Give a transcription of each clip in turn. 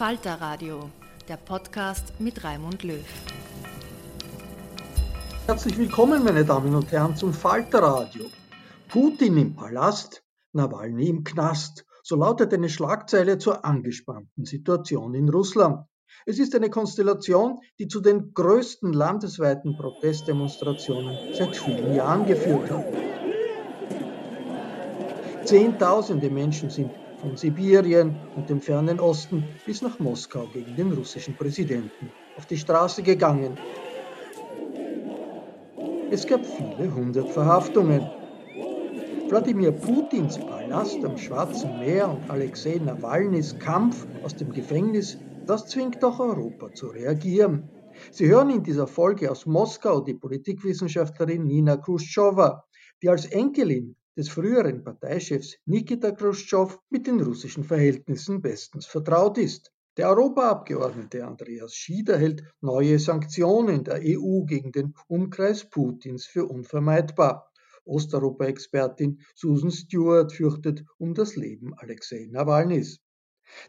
Falter Radio, der Podcast mit Raimund Löw. Herzlich willkommen, meine Damen und Herren, zum Falter Radio. Putin im Palast, Nawalny im Knast. So lautet eine Schlagzeile zur angespannten Situation in Russland. Es ist eine Konstellation, die zu den größten landesweiten Protestdemonstrationen seit vielen Jahren geführt hat. Zehntausende Menschen sind von Sibirien und dem fernen Osten bis nach Moskau gegen den russischen Präsidenten auf die Straße gegangen. Es gab viele hundert Verhaftungen. Wladimir Putins Palast am Schwarzen Meer und Alexei Nawalnys Kampf aus dem Gefängnis, das zwingt auch Europa zu reagieren. Sie hören in dieser Folge aus Moskau die Politikwissenschaftlerin Nina Khrushcheva, die als Enkelin des früheren Parteichefs Nikita Khrushchev mit den russischen Verhältnissen bestens vertraut ist. Der Europaabgeordnete Andreas Schieder hält neue Sanktionen der EU gegen den Umkreis Putins für unvermeidbar. Osteuropa-Expertin Susan Stewart fürchtet um das Leben Alexei Nawalnys.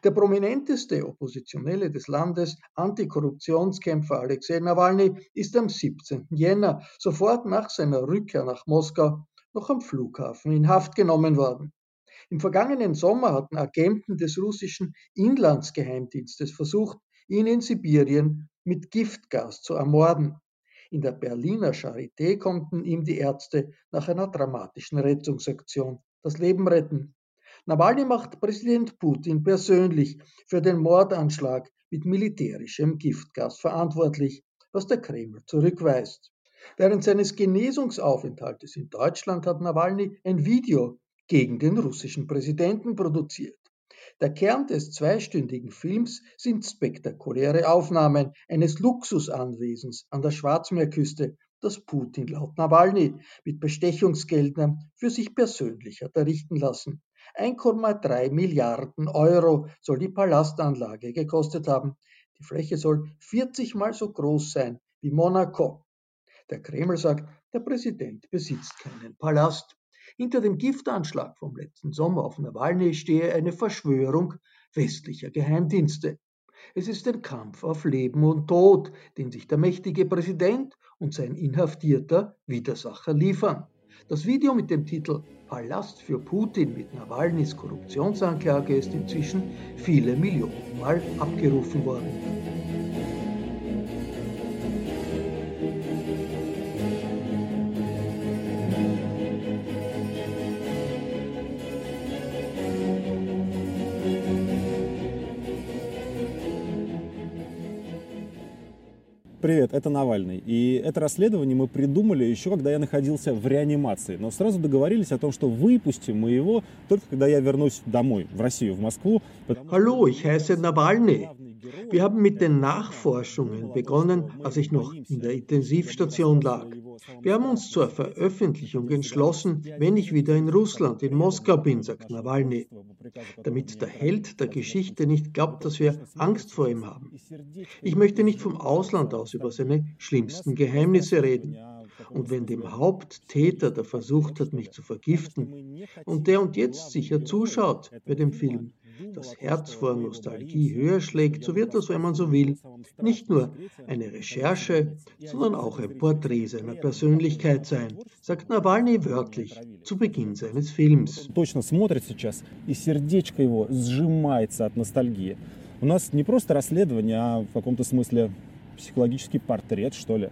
Der prominenteste Oppositionelle des Landes, Antikorruptionskämpfer Alexei Nawalny, ist am 17. Jänner, sofort nach seiner Rückkehr nach Moskau, noch am Flughafen in Haft genommen worden. Im vergangenen Sommer hatten Agenten des russischen Inlandsgeheimdienstes versucht, ihn in Sibirien mit Giftgas zu ermorden. In der Berliner Charité konnten ihm die Ärzte nach einer dramatischen Rettungsaktion das Leben retten. Nawalny macht Präsident Putin persönlich für den Mordanschlag mit militärischem Giftgas verantwortlich, was der Kreml zurückweist. Während seines Genesungsaufenthaltes in Deutschland hat Nawalny ein Video gegen den russischen Präsidenten produziert. Der Kern des zweistündigen Films sind spektakuläre Aufnahmen eines Luxusanwesens an der Schwarzmeerküste, das Putin laut Nawalny mit Bestechungsgeldern für sich persönlich hat errichten lassen. 1,3 Milliarden Euro soll die Palastanlage gekostet haben. Die Fläche soll 40 mal so groß sein wie Monaco. Der Kreml sagt, der Präsident besitzt keinen Palast. Hinter dem Giftanschlag vom letzten Sommer auf Nawalny stehe eine Verschwörung westlicher Geheimdienste. Es ist ein Kampf auf Leben und Tod, den sich der mächtige Präsident und sein inhaftierter Widersacher liefern. Das Video mit dem Titel Palast für Putin mit Nawalnys Korruptionsanklage ist inzwischen viele Millionen Mal abgerufen worden. Привет, это Навальный. И это расследование мы придумали еще, когда я находился в реанимации. Но сразу договорились о том, что выпустим мы его только когда я вернусь домой, в Россию, в Москву. Hallo, ich heiße Nawalny. Wir haben mit den Nachforschungen begonnen, als ich noch in der Intensivstation lag. Wir haben uns zur Veröffentlichung entschlossen, wenn ich wieder in Russland, in Moskau bin, sagt Nawalny, damit der Held der Geschichte nicht glaubt, dass wir Angst vor ihm haben. Ich möchte nicht vom Ausland aus über seine schlimmsten Geheimnisse reden. Und wenn dem Haupttäter, der versucht hat, mich zu vergiften, und der und jetzt sicher zuschaut bei dem Film, das Herz vor Nostalgie höher schlägt, so wird das, wenn man so will, nicht nur eine Recherche, sondern auch ein Porträt seiner Persönlichkeit sein, sagt Nawalny wörtlich zu Beginn seines Films. Точно смотрит сейчас, и сердечко его сжимается от ностальгии. У нас не просто расследование, а в каком-то смысле психологический портрет, что ли.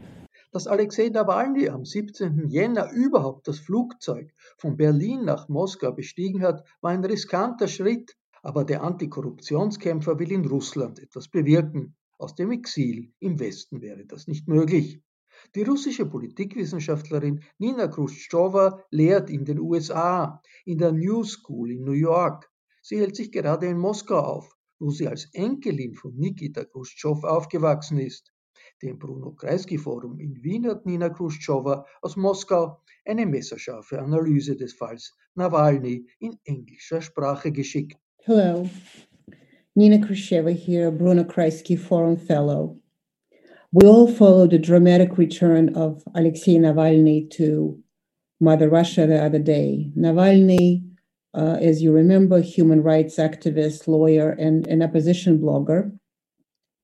Dass Alexei Nawalny am 17. Jänner überhaupt das Flugzeug von Berlin nach Moskau bestiegen hat, war ein riskanter Schritt, aber der Antikorruptionskämpfer will in Russland etwas bewirken. Aus dem Exil im Westen wäre das nicht möglich. Die russische Politikwissenschaftlerin Nina Khrushcheva lehrt in den USA, in der New School in New York. Sie hält sich gerade in Moskau auf, wo sie als Enkelin von Nikita Khrushchev aufgewachsen ist. Dem Bruno Kreisky Forum in Wien hat Nina Khrushcheva aus Moskau eine messerscharfe Analyse des Falls Nawalny in englischer Sprache geschickt. Hello, Nina Khrushcheva here, Bruno Kreisky Forum Fellow. We all followed the dramatic return of Alexei Navalny to Mother Russia the other day. Navalny, uh, as you remember, human rights activist, lawyer, and an opposition blogger.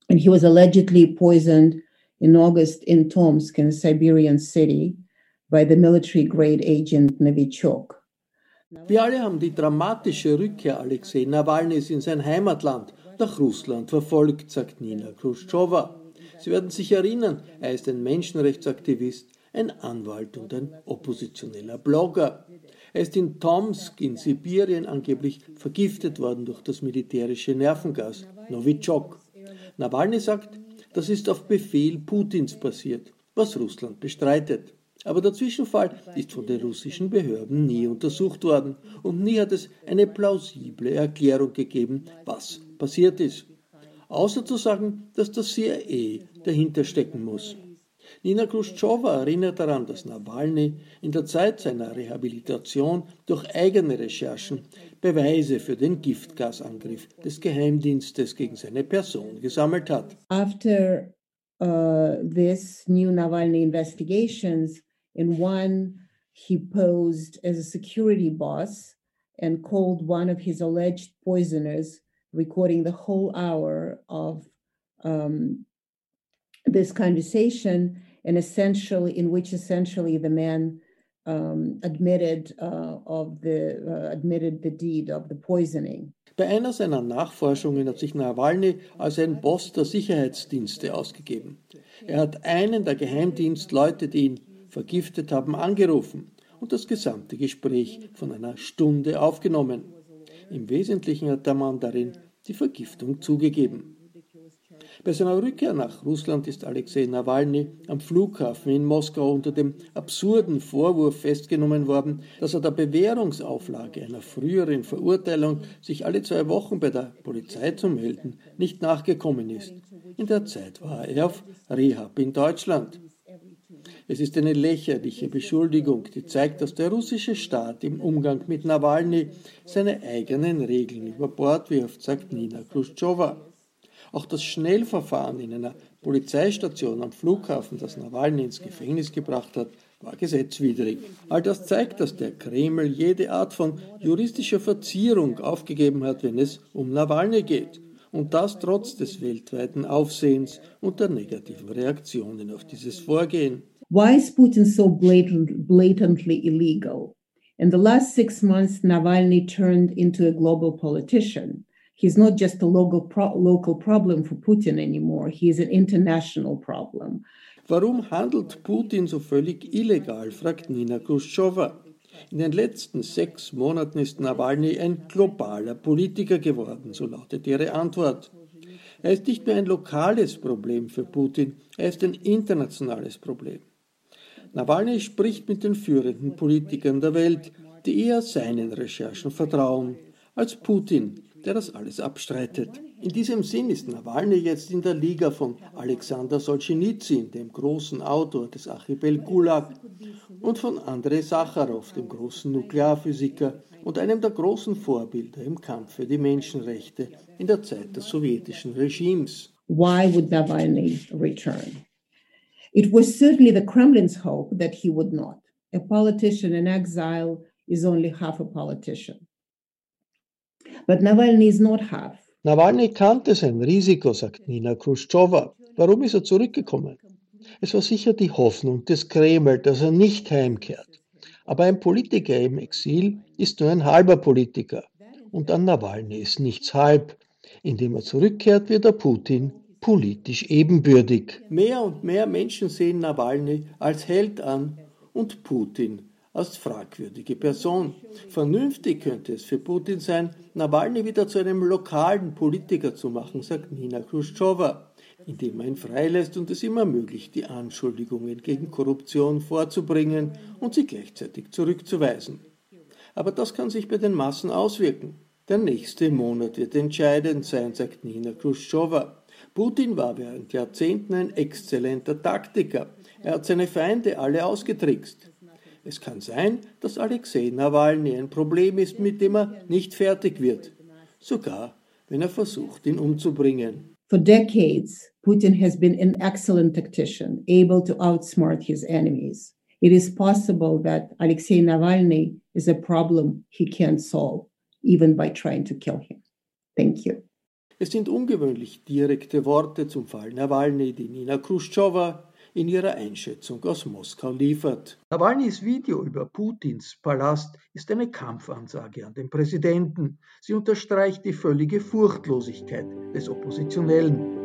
And he was allegedly poisoned in August in Tomsk, in a Siberian city, by the military grade agent Novichok. Wir alle haben die dramatische Rückkehr Alexei Nawalnys in sein Heimatland, nach Russland, verfolgt, sagt Nina Khrushcheva. Sie werden sich erinnern, er ist ein Menschenrechtsaktivist, ein Anwalt und ein oppositioneller Blogger. Er ist in Tomsk in Sibirien angeblich vergiftet worden durch das militärische Nervengas Novichok. Nawalny sagt, das ist auf Befehl Putins passiert, was Russland bestreitet. Aber der Zwischenfall ist von den russischen Behörden nie untersucht worden und nie hat es eine plausible Erklärung gegeben, was passiert ist. Außer zu sagen, dass das CIA dahinter stecken muss. Nina Khrushcheva erinnert daran, dass Nawalny in der Zeit seiner Rehabilitation durch eigene Recherchen Beweise für den Giftgasangriff des Geheimdienstes gegen seine Person gesammelt hat. After uh, this new Navalny investigations, In one, he posed as a security boss and called one of his alleged poisoners, recording the whole hour of um, this conversation, and essentially, in which essentially the man um, admitted uh, of the uh, admitted the deed of the poisoning. Bei einer seiner Nachforschungen hat sich Nawalny als ein Boss der Sicherheitsdienste ausgegeben. Er hat einen der Geheimdienstleute, die ihn vergiftet haben, angerufen und das gesamte Gespräch von einer Stunde aufgenommen. Im Wesentlichen hat der Mann darin die Vergiftung zugegeben. Bei seiner Rückkehr nach Russland ist Alexei Nawalny am Flughafen in Moskau unter dem absurden Vorwurf festgenommen worden, dass er der Bewährungsauflage einer früheren Verurteilung, sich alle zwei Wochen bei der Polizei zu melden, nicht nachgekommen ist. In der Zeit war er auf Rehab in Deutschland. Es ist eine lächerliche Beschuldigung, die zeigt, dass der russische Staat im Umgang mit Nawalny seine eigenen Regeln über Bord wirft, sagt Nina Khrushcheva. Auch das Schnellverfahren in einer Polizeistation am Flughafen, das Nawalny ins Gefängnis gebracht hat, war gesetzwidrig. All das zeigt, dass der Kreml jede Art von juristischer Verzierung aufgegeben hat, wenn es um Nawalny geht. Und das trotz des weltweiten Aufsehens und der negativen Reaktionen auf dieses Vorgehen. Why is Putin so blatant, blatantly illegal? In the last six months, Navalny turned into a global politician. He's not just a local, pro local problem for Putin anymore, he's an international problem. Warum handelt Putin so völlig illegal, fragt Nina Khrushcheva. In den letzten sechs Monaten ist Nawalny ein globaler Politiker geworden, so lautet ihre Antwort. Er ist nicht mehr ein lokales Problem für Putin, er ist ein internationales Problem. Nawalny spricht mit den führenden Politikern der Welt, die eher seinen Recherchen vertrauen, als Putin, der das alles abstreitet. In diesem Sinn ist Nawalny jetzt in der Liga von Alexander Solzhenitsyn, dem großen Autor des Archipel Gulag, und von Andrei Sacharow, dem großen Nuklearphysiker und einem der großen Vorbilder im Kampf für die Menschenrechte in der Zeit des sowjetischen Regimes. Why would Navalny return? It was certainly the Kremlin's hope that he would not. A politician in exile is only half a politician. But Navalny is not half. Nawalny kannte sein Risiko, sagt Nina Khrushcheva. Warum ist er zurückgekommen? Es war sicher die Hoffnung des Kreml, dass er nicht heimkehrt. Aber ein Politiker im Exil ist nur ein halber Politiker. Und an Nawalny ist nichts halb. Indem er zurückkehrt, wird er Putin politisch ebenbürtig. Mehr und mehr Menschen sehen Nawalny als Held an und Putin als fragwürdige Person. Vernünftig könnte es für Putin sein, Nawalny wieder zu einem lokalen Politiker zu machen, sagt Nina Khrushcheva, indem er ihn freilässt und es ihm ermöglicht, die Anschuldigungen gegen Korruption vorzubringen und sie gleichzeitig zurückzuweisen. Aber das kann sich bei den Massen auswirken. Der nächste Monat wird entscheidend sein, sagt Nina Khrushcheva. Putin war während Jahrzehnten ein exzellenter Taktiker. Er hat seine Feinde alle ausgetrickst. Es kann sein, dass Alexei Nawalny ein Problem ist, mit dem er nicht fertig wird, sogar wenn er versucht, ihn umzubringen. For decades, Putin has been an excellent tactician, able to outsmart his enemies. It is possible that Alexei Navalny is a problem he can't solve, even by trying to kill him. Thank you. Es sind ungewöhnlich direkte Worte zum Fall Nawalny, die Nina Khrushcheva in ihrer Einschätzung aus Moskau liefert. Nawalnys Video über Putins Palast ist eine Kampfansage an den Präsidenten. Sie unterstreicht die völlige Furchtlosigkeit des Oppositionellen.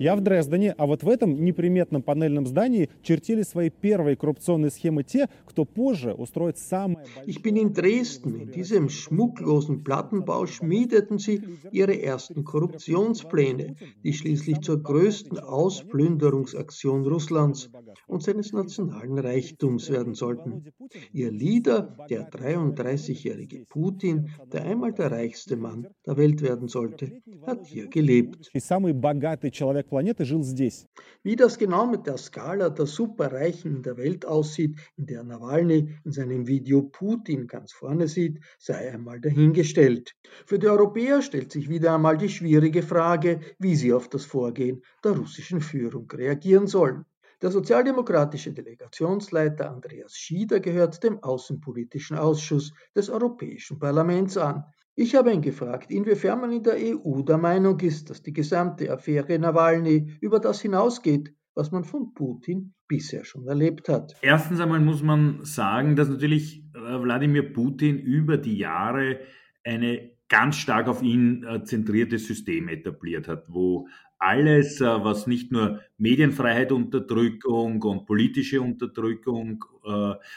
Я в Дрездене, а вот в этом неприметном панельном здании чертили свои первые коррупционные схемы те, кто позже устроит самое... Ich bin in Dresden. In diesem schmucklosen Plattenbau schmiedeten sie ihre ersten Korruptionspläne, die schließlich zur größten Ausplünderungsaktion Russlands und seines nationalen Reichtums werden sollten. Ihr Leader, der 33-jährige Putin, der einmal der reichste Mann der Welt werden sollte, hat hier gelebt. И самый богатый человек планеты жил здесь. Wie das genau mit der Skala der Superreichen in der Welt aussieht, in der Nawalny in seinem Video Putin ganz vorne sieht, sei einmal dahingestellt. Für die Europäer stellt sich wieder einmal die schwierige Frage, wie sie auf das Vorgehen der russischen Führung reagieren sollen. Der sozialdemokratische Delegationsleiter Andreas Schieder gehört dem Außenpolitischen Ausschuss des Europäischen Parlaments an. Ich habe ihn gefragt, inwiefern man in der EU der Meinung ist, dass die gesamte Affäre Nawalny über das hinausgeht, was man von Putin bisher schon erlebt hat. Erstens einmal muss man sagen, dass natürlich äh, Wladimir Putin über die Jahre eine ganz stark auf ihn äh, zentrierte System etabliert hat, wo alles, äh, was nicht nur Medienfreiheit, Unterdrückung und politische Unterdrückung,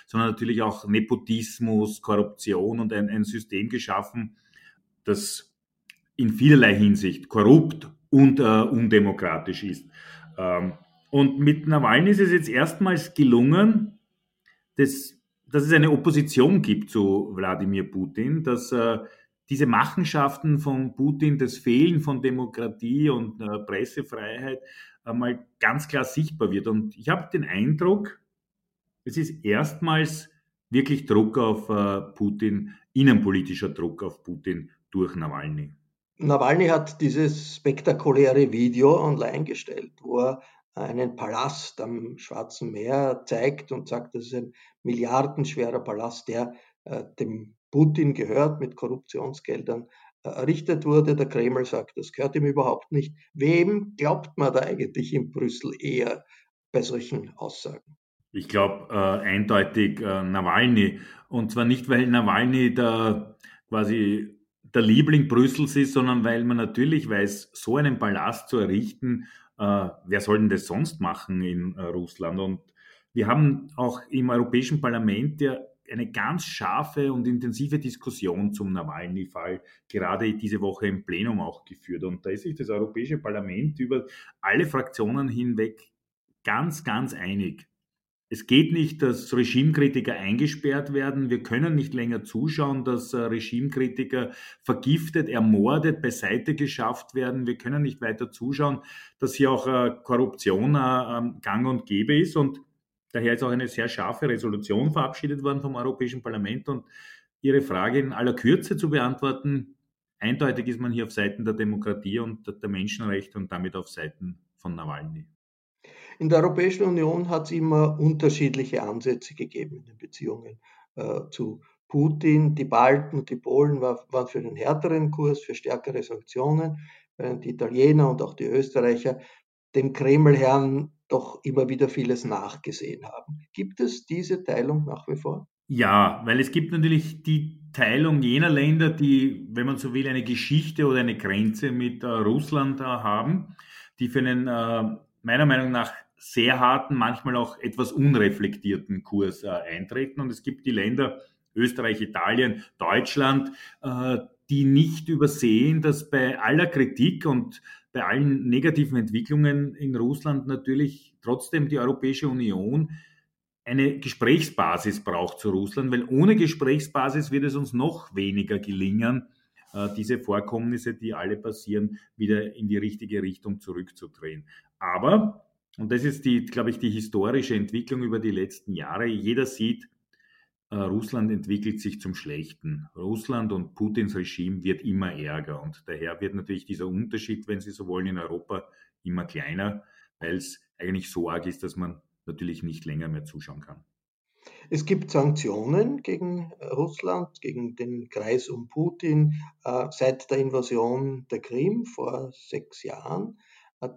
sondern natürlich auch Nepotismus, Korruption und ein, ein System geschaffen, das in vielerlei Hinsicht korrupt und äh, undemokratisch ist. Ähm, und mit Nawalny ist es jetzt erstmals gelungen, dass, dass es eine Opposition gibt zu Wladimir Putin, dass äh, diese Machenschaften von Putin, das Fehlen von Demokratie und äh, Pressefreiheit einmal ganz klar sichtbar wird. Und ich habe den Eindruck, es ist erstmals wirklich Druck auf äh, Putin, innenpolitischer Druck auf Putin durch Nawalny. Nawalny hat dieses spektakuläre Video online gestellt, wo er einen Palast am Schwarzen Meer zeigt und sagt, das ist ein milliardenschwerer Palast, der äh, dem Putin gehört, mit Korruptionsgeldern äh, errichtet wurde. Der Kreml sagt, das gehört ihm überhaupt nicht. Wem glaubt man da eigentlich in Brüssel eher bei solchen Aussagen? Ich glaube äh, eindeutig äh, Nawalny. Und zwar nicht, weil Nawalny da quasi der Liebling Brüssels ist, sondern weil man natürlich weiß, so einen Palast zu errichten, äh, wer soll denn das sonst machen in äh, Russland? Und wir haben auch im Europäischen Parlament ja eine ganz scharfe und intensive Diskussion zum Nawalny-Fall gerade diese Woche im Plenum auch geführt. Und da ist sich das Europäische Parlament über alle Fraktionen hinweg ganz, ganz einig. Es geht nicht, dass Regimekritiker eingesperrt werden. Wir können nicht länger zuschauen, dass äh, Regimekritiker vergiftet, ermordet, beiseite geschafft werden. Wir können nicht weiter zuschauen, dass hier auch äh, Korruption äh, gang und gäbe ist. Und daher ist auch eine sehr scharfe Resolution verabschiedet worden vom Europäischen Parlament. Und Ihre Frage in aller Kürze zu beantworten, eindeutig ist man hier auf Seiten der Demokratie und der Menschenrechte und damit auf Seiten von Nawalny. In der Europäischen Union hat es immer unterschiedliche Ansätze gegeben in den Beziehungen äh, zu Putin. Die Balten und die Polen war, waren für einen härteren Kurs, für stärkere Sanktionen, während die Italiener und auch die Österreicher dem Kremlherrn doch immer wieder vieles nachgesehen haben. Gibt es diese Teilung nach wie vor? Ja, weil es gibt natürlich die Teilung jener Länder, die, wenn man so will, eine Geschichte oder eine Grenze mit äh, Russland äh, haben, die für einen äh, meiner Meinung nach sehr harten, manchmal auch etwas unreflektierten Kurs äh, eintreten. Und es gibt die Länder Österreich, Italien, Deutschland, äh, die nicht übersehen, dass bei aller Kritik und bei allen negativen Entwicklungen in Russland natürlich trotzdem die Europäische Union eine Gesprächsbasis braucht zu Russland, weil ohne Gesprächsbasis wird es uns noch weniger gelingen, äh, diese Vorkommnisse, die alle passieren, wieder in die richtige Richtung zurückzudrehen. Aber, und das ist die, glaube ich, die historische Entwicklung über die letzten Jahre, jeder sieht, äh, Russland entwickelt sich zum Schlechten. Russland und Putins Regime wird immer ärger und daher wird natürlich dieser Unterschied, wenn Sie so wollen, in Europa immer kleiner, weil es eigentlich so arg ist, dass man natürlich nicht länger mehr zuschauen kann. Es gibt Sanktionen gegen Russland, gegen den Kreis um Putin äh, seit der Invasion der Krim vor sechs Jahren.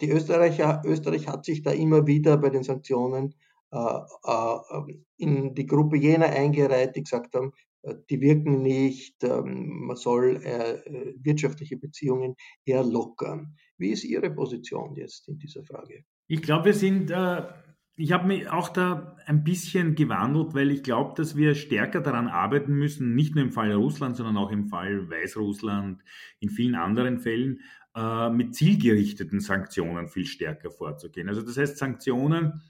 Die Österreicher, Österreich hat sich da immer wieder bei den Sanktionen äh, äh, in die Gruppe jener eingereiht, die gesagt haben, äh, die wirken nicht, ähm, man soll wirtschaftliche Beziehungen eher lockern. Wie ist Ihre Position jetzt in dieser Frage? Ich glaube, wir sind, ich habe mich auch da ein bisschen gewandelt, weil ich glaube, dass wir stärker daran arbeiten müssen, nicht nur im Fall Russland, sondern auch im Fall Weißrussland, in vielen anderen Fällen, äh, mit zielgerichteten Sanktionen viel stärker vorzugehen. Also das heißt Sanktionen,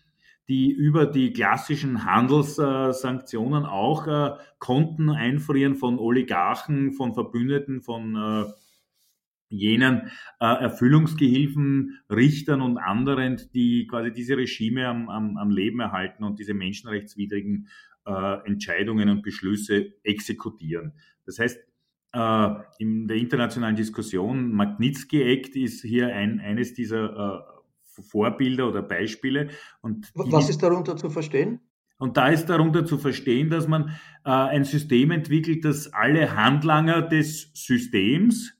die über die klassischen Handelssanktionen auch äh, Konten einfrieren von Oligarchen, von Verbündeten, von äh, jenen Erfüllungsgehilfen, Richtern und anderen, die quasi diese Regime am, am, am Leben erhalten und diese menschenrechtswidrigen Entscheidungen und Beschlüsse exekutieren. Das heißt, in der internationalen Diskussion. Magnitsky Act ist hier ein, eines dieser äh, Vorbilder oder Beispiele. Und Was ist darunter zu verstehen? Und da ist darunter zu verstehen, dass man äh, ein System entwickelt, das alle Handlanger des Systems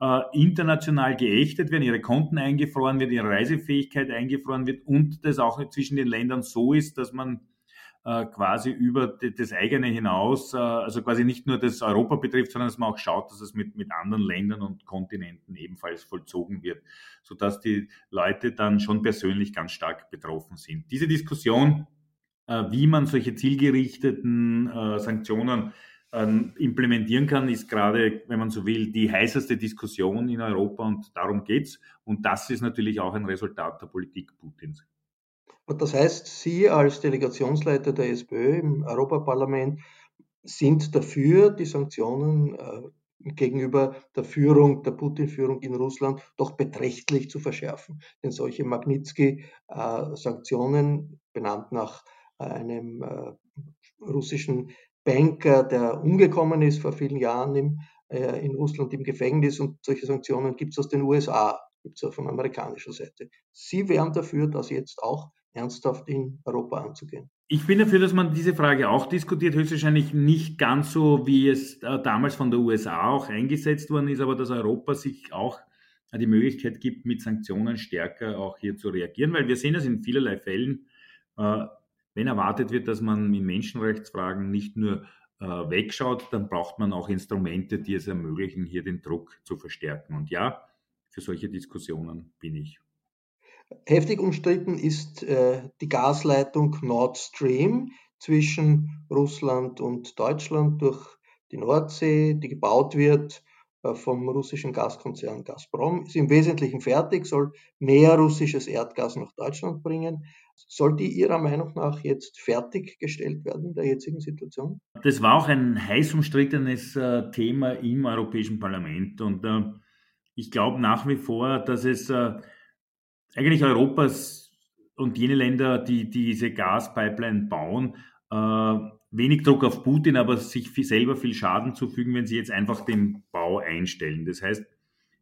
äh, international geächtet werden, ihre Konten eingefroren wird, ihre Reisefähigkeit eingefroren wird und das auch zwischen den Ländern so ist, dass man äh, quasi über das eigene hinaus, äh, also quasi nicht nur das Europa betrifft, sondern dass man auch schaut, dass es mit, mit anderen Ländern und Kontinenten ebenfalls vollzogen wird, sodass die Leute dann schon persönlich ganz stark betroffen sind. Diese Diskussion, äh, wie man solche zielgerichteten Sanktionen ähm, implementieren kann, ist gerade, wenn man so will, die heißeste Diskussion in Europa und darum geht's. Und das ist natürlich auch ein Resultat der Politik Putins. Das heißt, Sie als Delegationsleiter der SPÖ im Europaparlament sind dafür, die Sanktionen äh, gegenüber der Führung, der Putin-Führung in Russland doch beträchtlich zu verschärfen. Denn solche Magnitsky-Sanktionen, benannt nach einem äh, russischen Banker, der umgekommen ist vor vielen Jahren äh, in Russland im Gefängnis und solche Sanktionen gibt es aus den USA, gibt es auch von amerikanischer Seite. Sie wären dafür, dass jetzt auch ernsthaft in Europa anzugehen. Ich bin dafür, dass man diese Frage auch diskutiert, höchstwahrscheinlich nicht ganz so, wie es äh, damals von der USA auch eingesetzt worden ist, aber dass Europa sich auch äh, die Möglichkeit gibt, mit Sanktionen stärker auch hier zu reagieren, weil wir sehen das in vielerlei Fällen, äh, wenn erwartet wird, dass man in Menschenrechtsfragen nicht nur wegschaut, dann braucht man auch Instrumente, die es ermöglichen, hier den Druck zu verstärken. Und ja, für solche Diskussionen bin ich. Heftig umstritten ist äh, die Gasleitung Nord Stream, zwischen Russland und Deutschland durch die Nordsee, die gebaut wird äh, vom russischen Gaskonzern Gazprom, ist im Wesentlichen fertig, soll mehr russisches Erdgas nach Deutschland bringen. Soll die Ihrer Meinung nach jetzt fertiggestellt werden in der jetzigen Situation? Das war auch ein heiß umstrittenes äh, Thema im Europäischen Parlament und äh, ich glaube nach wie vor, dass es äh, eigentlich Europas und jene Länder, die, die diese Gaspipeline bauen, äh, wenig Druck auf Putin, aber sich viel, selber viel Schaden zufügen, wenn sie jetzt einfach den Bau einstellen. Das heißt,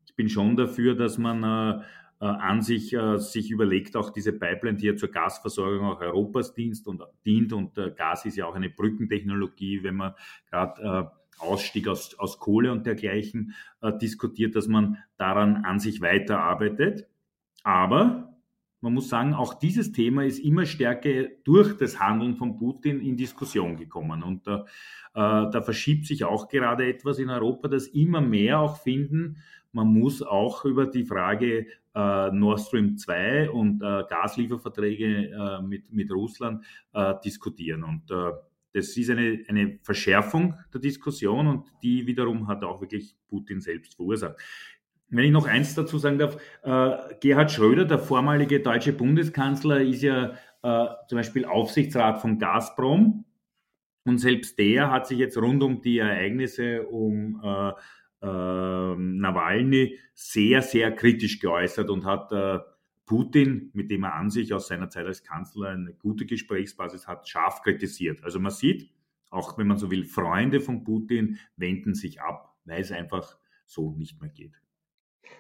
ich bin schon dafür, dass man äh, äh, an sich äh, sich überlegt, auch diese Pipeline, die ja zur Gasversorgung auch Europas dient und, dient und äh, Gas ist ja auch eine Brückentechnologie, wenn man gerade äh, Ausstieg aus, aus Kohle und dergleichen äh, diskutiert, dass man daran an sich weiterarbeitet. Aber man muss sagen, auch dieses Thema ist immer stärker durch das Handeln von Putin in Diskussion gekommen. Und äh, da verschiebt sich auch gerade etwas in Europa, dass immer mehr auch finden, man muss auch über die Frage äh, Nord Stream 2 und äh, Gaslieferverträge äh, mit, mit Russland äh, diskutieren. Und äh, das ist eine, eine Verschärfung der Diskussion und die wiederum hat auch wirklich Putin selbst verursacht. Wenn ich noch eins dazu sagen darf, äh, Gerhard Schröder, der vormalige deutsche Bundeskanzler, ist ja äh, zum Beispiel Aufsichtsrat von Gazprom. Und selbst der hat sich jetzt rund um die Ereignisse um äh, äh, Nawalny sehr, sehr kritisch geäußert und hat äh, Putin, mit dem er an sich aus seiner Zeit als Kanzler eine gute Gesprächsbasis hat, scharf kritisiert. Also man sieht, auch wenn man so will, Freunde von Putin wenden sich ab, weil es einfach so nicht mehr geht.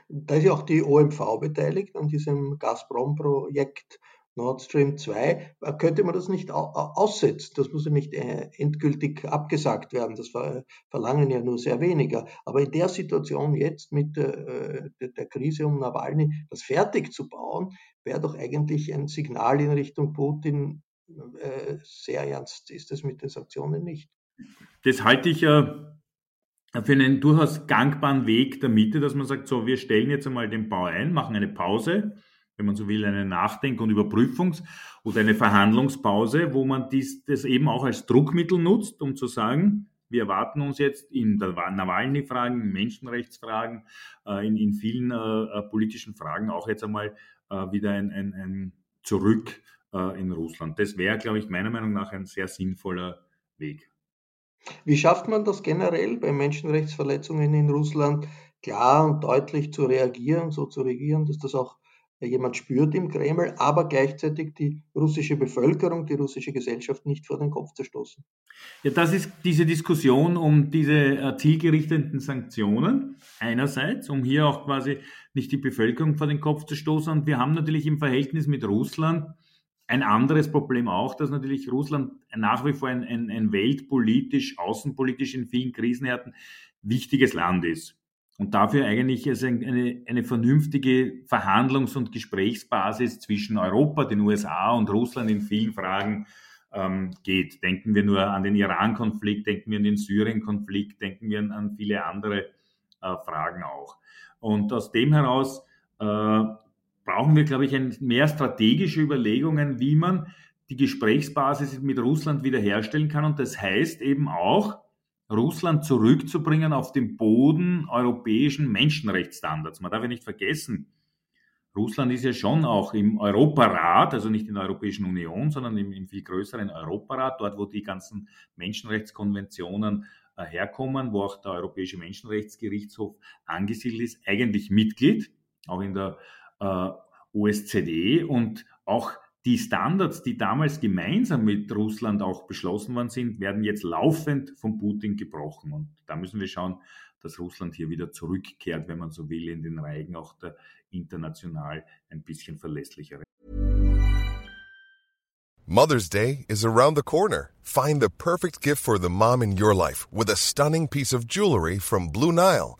Da ist ja auch die OMV beteiligt an diesem Gazprom-Projekt Nord Stream 2. Äh, könnte man das nicht aussetzen? Das muss ja nicht äh, endgültig abgesagt werden. Das verlangen ja nur sehr weniger. Aber in der Situation jetzt mit äh, der Krise um Nawalny, das fertig zu bauen, wäre doch eigentlich ein Signal in Richtung Putin, sehr ernst ist es mit den Sanktionen nicht. Das halte ich ja für einen durchaus gangbaren Weg der Mitte, dass man sagt, so, wir stellen jetzt einmal den Bau ein, machen eine Pause, wenn man so will, eine Nachdenk- und Überprüfungs- oder eine Verhandlungspause, wo man dies, das eben auch als Druckmittel nutzt, um zu sagen, wir erwarten uns jetzt in der Nawalny-Fragen, in Menschenrechtsfragen, äh, in, in vielen äh, äh, politischen Fragen auch jetzt einmal äh, wieder ein, ein, ein Zurück äh, in Russland. Das wäre, glaube ich, meiner Meinung nach ein sehr sinnvoller Weg. Wie schafft man das generell bei Menschenrechtsverletzungen in Russland klar und deutlich zu reagieren, so zu reagieren, dass das auch jemand spürt im Kreml, aber gleichzeitig die russische Bevölkerung, die russische Gesellschaft nicht vor den Kopf zu stoßen? Ja, das ist diese Diskussion um diese äh, zielgerichteten Sanktionen einerseits, um hier auch quasi nicht die Bevölkerung vor den Kopf zu stoßen. Und wir haben natürlich im Verhältnis mit Russland ein anderes Problem auch, dass natürlich Russland nach wie vor ein, ein, ein weltpolitisch, außenpolitisch in vielen Krisenhärten wichtiges Land ist. Und dafür eigentlich also eine, eine vernünftige Verhandlungs- und Gesprächsbasis zwischen Europa, den USA und Russland in vielen Fragen ähm, geht. Denken wir nur an den Iran-Konflikt, denken wir an den Syrien-Konflikt, denken wir an, an viele andere äh, Fragen auch. Und aus dem heraus äh, brauchen wir, glaube ich, mehr strategische Überlegungen, wie man die Gesprächsbasis mit Russland wiederherstellen kann. Und das heißt eben auch, Russland zurückzubringen auf den Boden europäischen Menschenrechtsstandards. Man darf ja nicht vergessen, Russland ist ja schon auch im Europarat, also nicht in der Europäischen Union, sondern im, im viel größeren Europarat, dort wo die ganzen Menschenrechtskonventionen äh, herkommen, wo auch der Europäische Menschenrechtsgerichtshof angesiedelt ist, eigentlich Mitglied, auch in der äh, OSZE und auch die Standards, die damals gemeinsam mit Russland auch beschlossen worden sind, werden jetzt laufend von Putin gebrochen. Und da müssen wir schauen, dass Russland hier wieder zurückkehrt, wenn man so will, in den Reigen auch der international ein bisschen verlässlicheren. Mother's Day is around the corner. Find the perfect gift for the mom in your life with a stunning piece of jewelry from Blue Nile.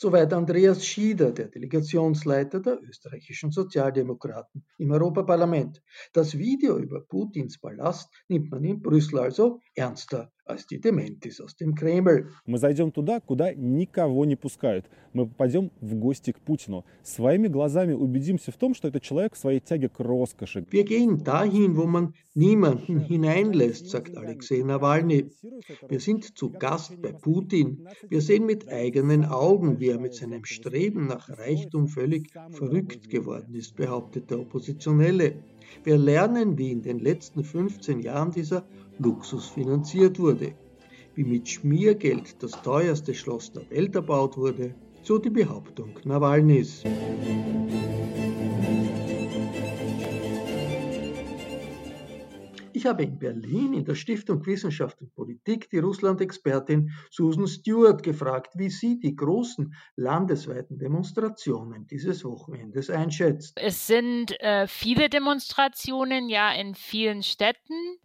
Soweit Andreas Schieder, der Delegationsleiter der österreichischen Sozialdemokraten im Europaparlament. Das Video über Putins Palast nimmt man in Brüssel also ernster als die Dementis aus dem Kreml. Мы зайдем туда, куда никого не пускают. Мы попадем в гости к Путину. Своими глазами убедимся в том, что это человек в своей тяге к роскоши. Wir gehen dahin, wo man niemanden hineinlässt, sagt Alexei Nawalny. Wir sind zu Gast bei Putin. Wir sehen mit eigenen Augen, wie er mit seinem Streben nach Reichtum völlig verrückt geworden ist, behauptet der Oppositionelle. Wir lernen, wie in den letzten 15 Jahren dieser Luxus finanziert wurde, wie mit Schmiergeld das teuerste Schloss der Welt erbaut wurde, so die Behauptung Nawalnys. Ich habe in Berlin in der Stiftung Wissenschaft und Politik die Russland-Expertin Susan Stewart gefragt, wie sie die großen landesweiten Demonstrationen dieses Wochenendes einschätzt. Es sind äh, viele Demonstrationen, ja, in vielen Städten.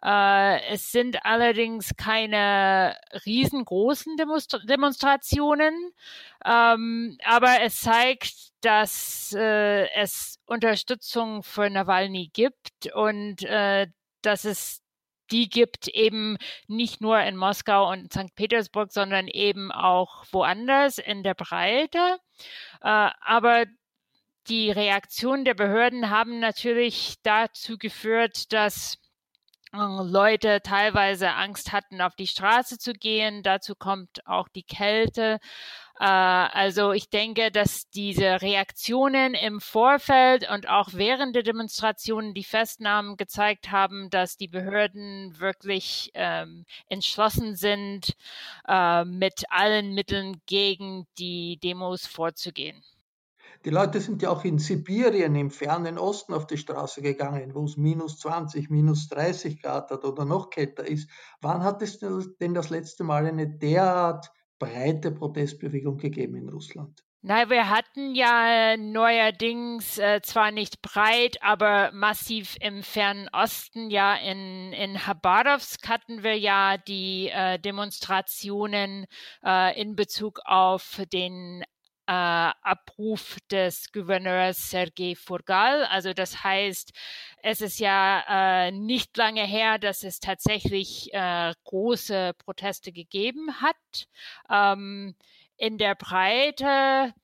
Äh, es sind allerdings keine riesengroßen Demonstra Demonstrationen, ähm, aber es zeigt, dass äh, es Unterstützung für Nawalny gibt und äh, dass es die gibt eben nicht nur in Moskau und St. Petersburg, sondern eben auch woanders in der Breite. Äh, aber die Reaktionen der Behörden haben natürlich dazu geführt, dass äh, Leute teilweise Angst hatten, auf die Straße zu gehen. Dazu kommt auch die Kälte. Äh, also ich denke, dass diese Reaktionen im Vorfeld und auch während der Demonstrationen die Festnahmen gezeigt haben, dass die Behörden wirklich ähm, entschlossen sind, äh, mit allen Mitteln gegen die Demos vorzugehen. Die Leute sind ja auch in Sibirien im fernen Osten auf die Straße gegangen, wo es minus 20, minus 30 Grad hat oder noch kälter ist. Wann hat es denn das letzte Mal eine derart breite Protestbewegung gegeben in Russland? Na, wir hatten ja neuerdings äh, zwar nicht breit, aber massiv im fernen Osten, ja in, in Habarovsk hatten wir ja die äh, Demonstrationen äh, in Bezug auf den äh, Abruf des Gouverneurs Sergei Furgal. Also das heißt, es ist ja äh, nicht lange her, dass es tatsächlich äh, große Proteste gegeben hat. Ähm, in der Breite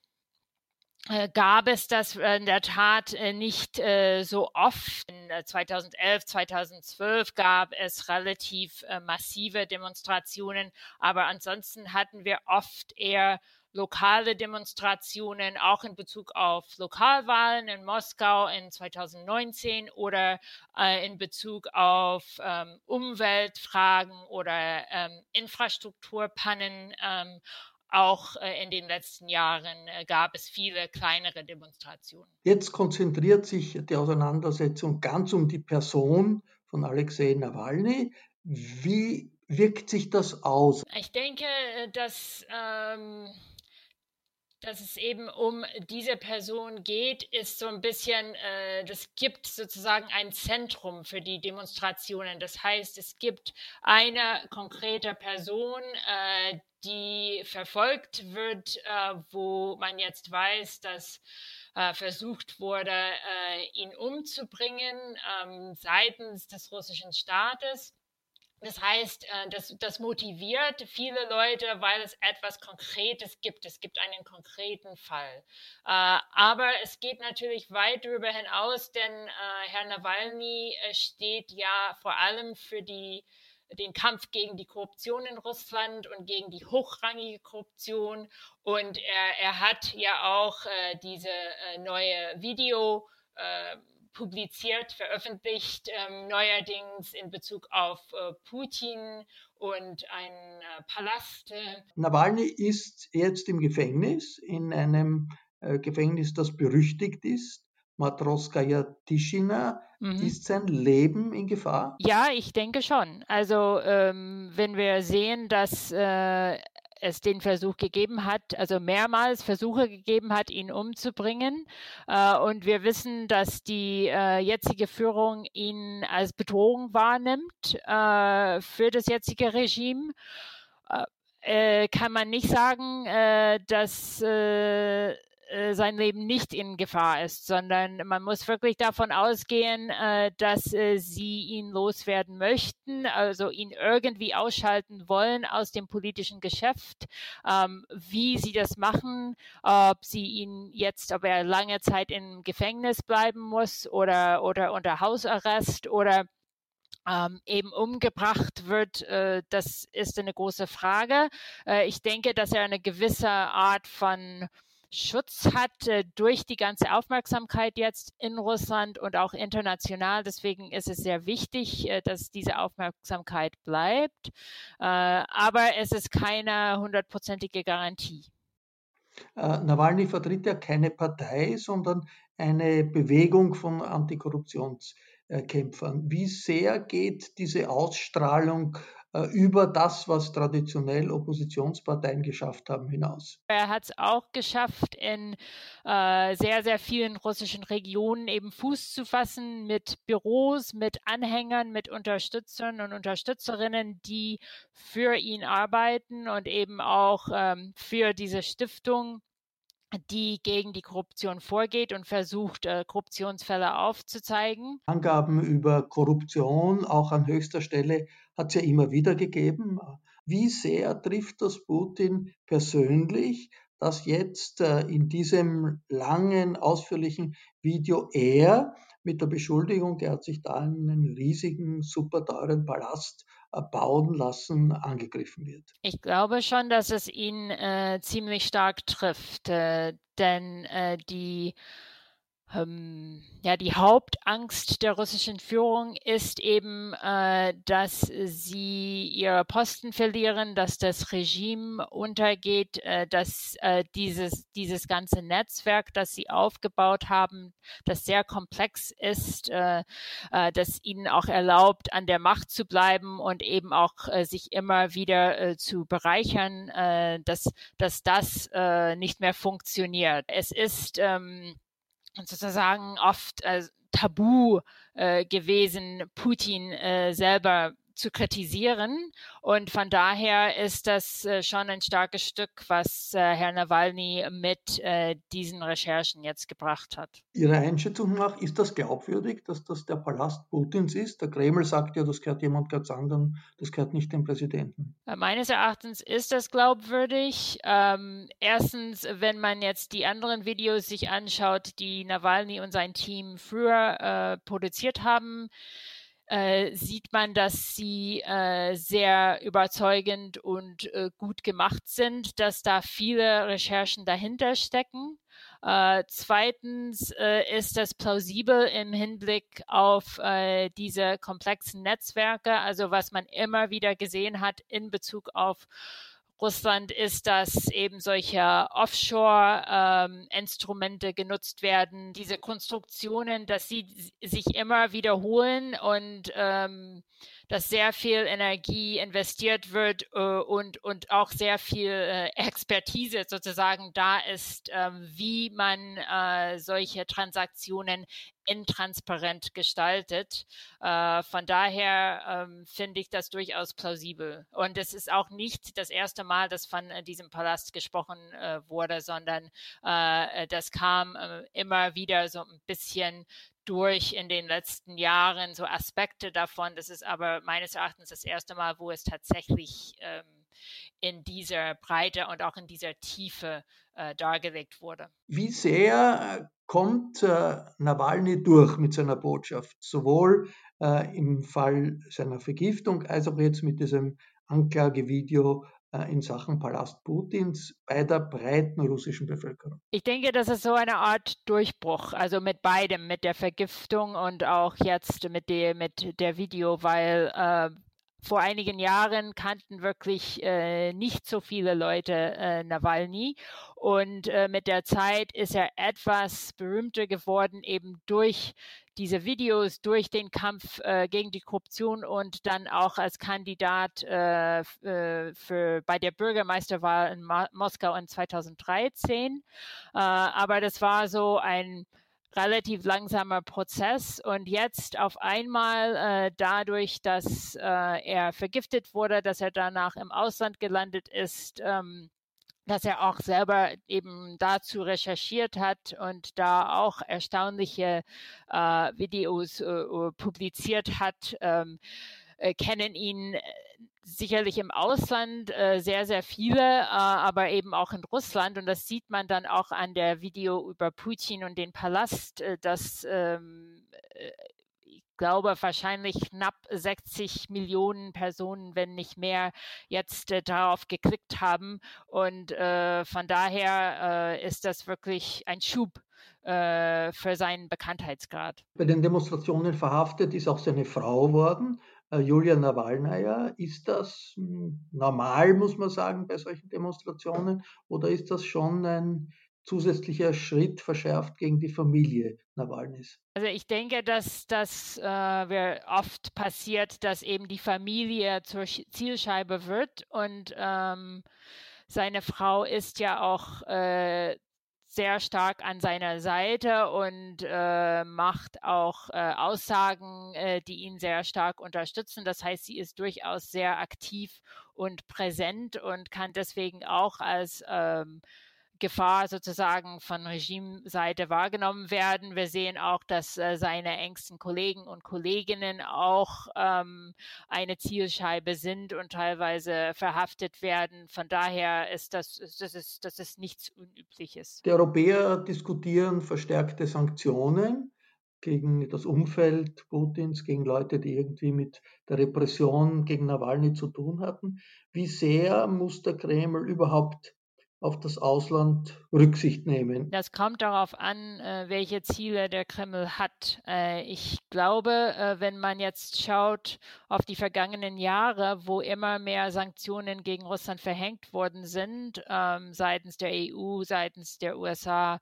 äh, gab es das in der Tat äh, nicht äh, so oft. In 2011, 2012 gab es relativ massive Demonstrationen, aber ansonsten hatten wir oft eher lokale Demonstrationen, auch in Bezug auf Lokalwahlen in Moskau in 2019 oder äh, in Bezug auf ähm, Umweltfragen oder ähm, Infrastrukturpannen. Ähm, auch äh, in den letzten Jahren äh, gab es viele kleinere Demonstrationen. Jetzt konzentriert sich die Auseinandersetzung ganz um die Person von Alexei Nawalny. Wie wirkt sich das aus? Ich denke, äh, dass ähm, dass es eben um diese Person geht, ist so ein bisschen, äh, das gibt sozusagen ein Zentrum für die Demonstrationen. Das heißt, es gibt eine konkrete Person, äh, die verfolgt wird, äh, wo man jetzt weiß, dass äh, versucht wurde, äh, ihn umzubringen ähm, seitens des russischen Staates. Das heißt, äh, das, das motiviert viele Leute, weil es etwas Konkretes gibt. Es gibt einen konkreten Fall. Äh, aber es geht natürlich weit darüber hinaus, denn äh, Herr Nawalny steht ja vor allem für die den Kampf gegen die Korruption in Russland und gegen die hochrangige Korruption. Und er, er hat ja auch diese neue Video äh, publiziert, veröffentlicht, ähm, neuerdings in Bezug auf äh, Putin und einen äh, Palast. Äh. Nawalny ist jetzt im Gefängnis, in einem äh, Gefängnis, das berüchtigt ist. Matroskaya Tischina. Mhm. Ist sein Leben in Gefahr? Ja, ich denke schon. Also ähm, wenn wir sehen, dass äh, es den Versuch gegeben hat, also mehrmals Versuche gegeben hat, ihn umzubringen. Äh, und wir wissen, dass die äh, jetzige Führung ihn als Bedrohung wahrnimmt äh, für das jetzige Regime. Kann man nicht sagen, dass äh, sein Leben nicht in Gefahr ist, sondern man muss wirklich davon ausgehen, äh, dass äh, sie ihn loswerden möchten, also ihn irgendwie ausschalten wollen aus dem politischen Geschäft. Ähm, wie sie das machen, ob sie ihn jetzt, ob er lange Zeit im Gefängnis bleiben muss oder, oder unter Hausarrest oder ähm, eben umgebracht wird, äh, das ist eine große Frage. Äh, ich denke, dass er eine gewisse Art von Schutz hat äh, durch die ganze Aufmerksamkeit jetzt in Russland und auch international. Deswegen ist es sehr wichtig, äh, dass diese Aufmerksamkeit bleibt. Äh, aber es ist keine hundertprozentige Garantie. Nawalny vertritt ja keine Partei, sondern eine Bewegung von Antikorruptionskämpfern. Wie sehr geht diese Ausstrahlung äh, über das, was traditionell Oppositionsparteien geschafft haben, hinaus. Er hat es auch geschafft, in äh, sehr, sehr vielen russischen Regionen eben Fuß zu fassen mit Büros, mit Anhängern, mit Unterstützern und Unterstützerinnen, die für ihn arbeiten und eben auch ähm, für diese Stiftung die gegen die Korruption vorgeht und versucht, äh, Korruptionsfälle aufzuzeigen. Angaben über Korruption, auch an höchster Stelle, hat es ja immer wieder gegeben. Wie sehr trifft das Putin persönlich, dass jetzt äh, in diesem langen, ausführlichen Video er mit der Beschuldigung, er hat sich da einen riesigen, super teuren Palast bauen lassen, angegriffen wird. Ich glaube schon, dass es ihn äh, ziemlich stark trifft, äh, denn äh, die ja, die Hauptangst der russischen Führung ist eben, äh, dass sie ihre Posten verlieren, dass das Regime untergeht, äh, dass äh, dieses, dieses ganze Netzwerk, das sie aufgebaut haben, das sehr komplex ist, äh, äh, das ihnen auch erlaubt, an der Macht zu bleiben und eben auch äh, sich immer wieder zu bereichern, dass, dass das nicht mehr funktioniert. Es ist ähm, sozusagen oft äh, tabu äh, gewesen, Putin äh, selber zu kritisieren. Und von daher ist das äh, schon ein starkes Stück, was äh, Herr Nawalny mit äh, diesen Recherchen jetzt gebracht hat. Ihrer Einschätzung nach ist das glaubwürdig, dass das der Palast Putins ist? Der Kreml sagt ja, das gehört jemand ganz anderen, das gehört nicht dem Präsidenten. Meines Erachtens ist das glaubwürdig. Ähm, erstens, wenn man jetzt die anderen Videos sich anschaut, die Nawalny und sein Team früher äh, produziert haben, äh, sieht man, dass sie äh, sehr überzeugend und äh, gut gemacht sind, dass da viele Recherchen dahinter stecken. Äh, zweitens äh, ist das plausibel im Hinblick auf äh, diese komplexen Netzwerke, also was man immer wieder gesehen hat in Bezug auf Russland ist, dass eben solche Offshore-Instrumente ähm, genutzt werden, diese Konstruktionen, dass sie sich immer wiederholen und ähm, dass sehr viel Energie investiert wird äh, und, und auch sehr viel äh, Expertise sozusagen da ist, äh, wie man äh, solche Transaktionen intransparent gestaltet. Äh, von daher ähm, finde ich das durchaus plausibel. Und es ist auch nicht das erste Mal, dass von äh, diesem Palast gesprochen äh, wurde, sondern äh, das kam äh, immer wieder so ein bisschen durch in den letzten Jahren so Aspekte davon. Das ist aber meines Erachtens das erste Mal, wo es tatsächlich ähm, in dieser Breite und auch in dieser Tiefe äh, dargelegt wurde. Wie sehr äh, kommt äh, Nawalny durch mit seiner Botschaft, sowohl äh, im Fall seiner Vergiftung als auch jetzt mit diesem Anklagevideo in Sachen Palast Putins bei der breiten russischen Bevölkerung? Ich denke, das ist so eine Art Durchbruch, also mit beidem, mit der Vergiftung und auch jetzt mit der, mit der Video, weil äh, vor einigen Jahren kannten wirklich äh, nicht so viele Leute äh, Nawalny. Und äh, mit der Zeit ist er etwas berühmter geworden, eben durch diese Videos, durch den Kampf äh, gegen die Korruption und dann auch als Kandidat äh, äh, für, bei der Bürgermeisterwahl in Ma Moskau in 2013. aber das war so ein relativ langsamer Prozess und jetzt auf einmal äh, dadurch, dass äh, er vergiftet wurde, dass er danach im Ausland gelandet ist, ähm, dass er auch selber eben dazu recherchiert hat und da auch erstaunliche äh, Videos äh, publiziert hat, ähm, äh, kennen ihn äh, sicherlich im Ausland äh, sehr, sehr viele, äh, aber eben auch in Russland. Und das sieht man dann auch an der Video über Putin und den Palast, äh, dass ähm, äh, ich glaube, wahrscheinlich knapp 60 Millionen Personen, wenn nicht mehr, jetzt äh, darauf geklickt haben. Und äh, von daher äh, ist das wirklich ein Schub äh, für seinen Bekanntheitsgrad. Bei den Demonstrationen verhaftet ist auch seine Frau worden. Äh, Julia Nawalnaja. Ist das hm, normal, muss man sagen, bei solchen Demonstrationen oder ist das schon ein zusätzlicher Schritt verschärft gegen die Familie Nawalnys? Also ich denke, dass das äh, oft passiert, dass eben die Familie zur Zielscheibe wird und ähm, seine Frau ist ja auch äh, sehr stark an seiner Seite und äh, macht auch äh, Aussagen, äh, die ihn sehr stark unterstützen. Das heißt, sie ist durchaus sehr aktiv und präsent und kann deswegen auch als ähm, Gefahr sozusagen von Regimeseite wahrgenommen werden. Wir sehen auch, dass äh, seine engsten Kollegen und Kolleginnen auch ähm, eine Zielscheibe sind und teilweise verhaftet werden. Von daher ist das, das, ist, das ist nichts Unübliches. Die Europäer diskutieren verstärkte Sanktionen gegen das Umfeld Putins, gegen Leute, die irgendwie mit der Repression gegen Nawalny zu tun hatten. Wie sehr muss der Kreml überhaupt auf das Ausland Rücksicht nehmen. Das kommt darauf an, äh, welche Ziele der Kreml hat. Äh, ich glaube, äh, wenn man jetzt schaut auf die vergangenen Jahre, wo immer mehr Sanktionen gegen Russland verhängt worden sind, ähm, seitens der EU, seitens der USA,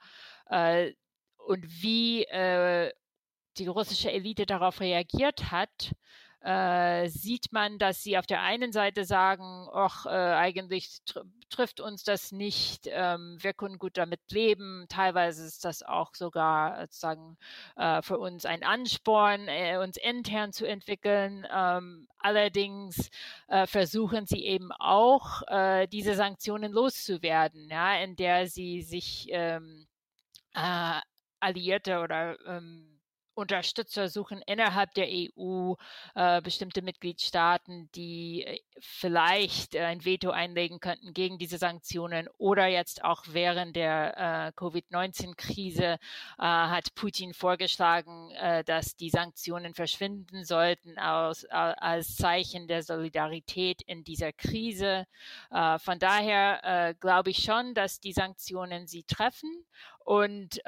und wie die russische Elite darauf reagiert hat, äh, sieht man, dass sie auf der einen Seite sagen, ach, äh, eigentlich tr trifft uns das nicht, ähm, wir können gut damit leben. Teilweise ist das auch sogar sozusagen äh, für uns ein Ansporn, äh, uns intern zu entwickeln. Ähm, allerdings äh, versuchen sie eben auch, äh, diese Sanktionen loszuwerden, ja, in der sie sich ähm, Alliierte oder ähm, Unterstützer suchen innerhalb der EU äh, bestimmte Mitgliedstaaten, die äh, vielleicht äh, ein Veto einlegen könnten gegen diese Sanktionen oder jetzt auch während der äh, Covid-19-Krise äh, hat Putin vorgeschlagen, äh, dass die Sanktionen verschwinden sollten aus, als Zeichen der Solidarität in dieser Krise. von daher glaube ich schon, dass die Sanktionen sie treffen und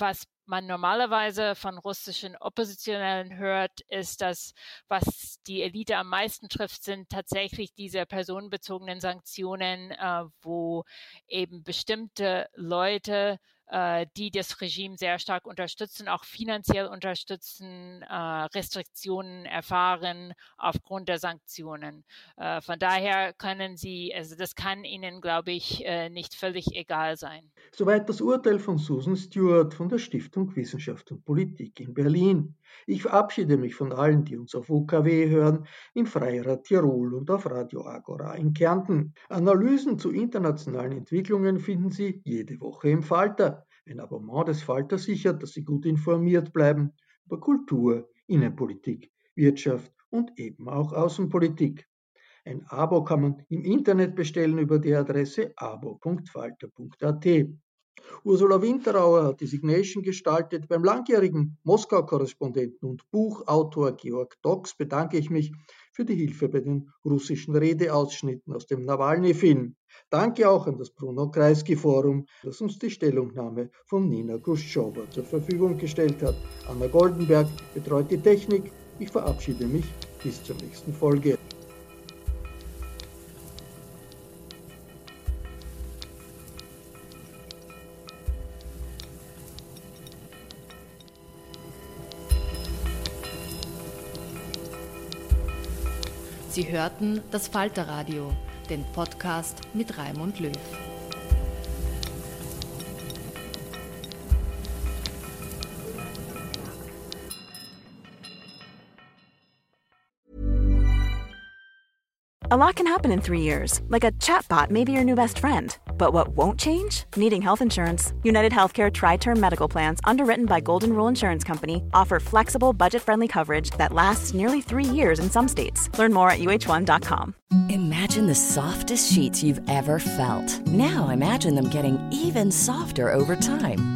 was man normalerweise von russischen Oppositionellen hört, ist, dass was die Elite am meisten trifft, sind tatsächlich diese personenbezogenen Sanktionen, äh, wo eben bestimmte Leute äh, die das Regime sehr stark unterstützen, auch finanziell unterstützen, äh, Restriktionen erfahren aufgrund der Sanktionen. Äh, von daher können sie, also das kann ihnen, glaube ich, nicht völlig egal sein. Soweit das Urteil von Susan Stewart von der Stiftung Wissenschaft und Politik in Berlin. Ich verabschiede mich von allen, die uns auf UKW hören, im Freirad Tirol und auf Radio Agora in Kärnten. Analysen zu internationalen Entwicklungen finden Sie jede Woche im Falter. Ein Abonnement des Falter sichert, dass Sie gut informiert bleiben über Kultur, Innenpolitik, Wirtschaft und eben auch Außenpolitik. Ein Abo kann man im Internet bestellen über die Adresse abo.falter.at. Ursula Winterauer hat die Signation gestaltet. Beim langjährigen Moskau-Korrespondenten und Buchautor Georg Dox bedanke ich mich für die Hilfe bei den russischen Redeausschnitten aus dem Nawalny-Film. Danke auch an das Bruno Kreisky-Forum, das uns die Stellungnahme von Nina Khrushcheva zur Verfügung gestellt hat. Anna Goldenberg betreut die Technik. Ich verabschiede mich bis zur nächsten Folge. Sie hörten das Falterradio, den Podcast mit Raimund Löw. A lot can happen in three years, like a chatbot may be your new best friend. But what won't change? Needing health insurance. United Healthcare Tri Term Medical Plans, underwritten by Golden Rule Insurance Company, offer flexible, budget friendly coverage that lasts nearly three years in some states. Learn more at uh1.com. Imagine the softest sheets you've ever felt. Now imagine them getting even softer over time.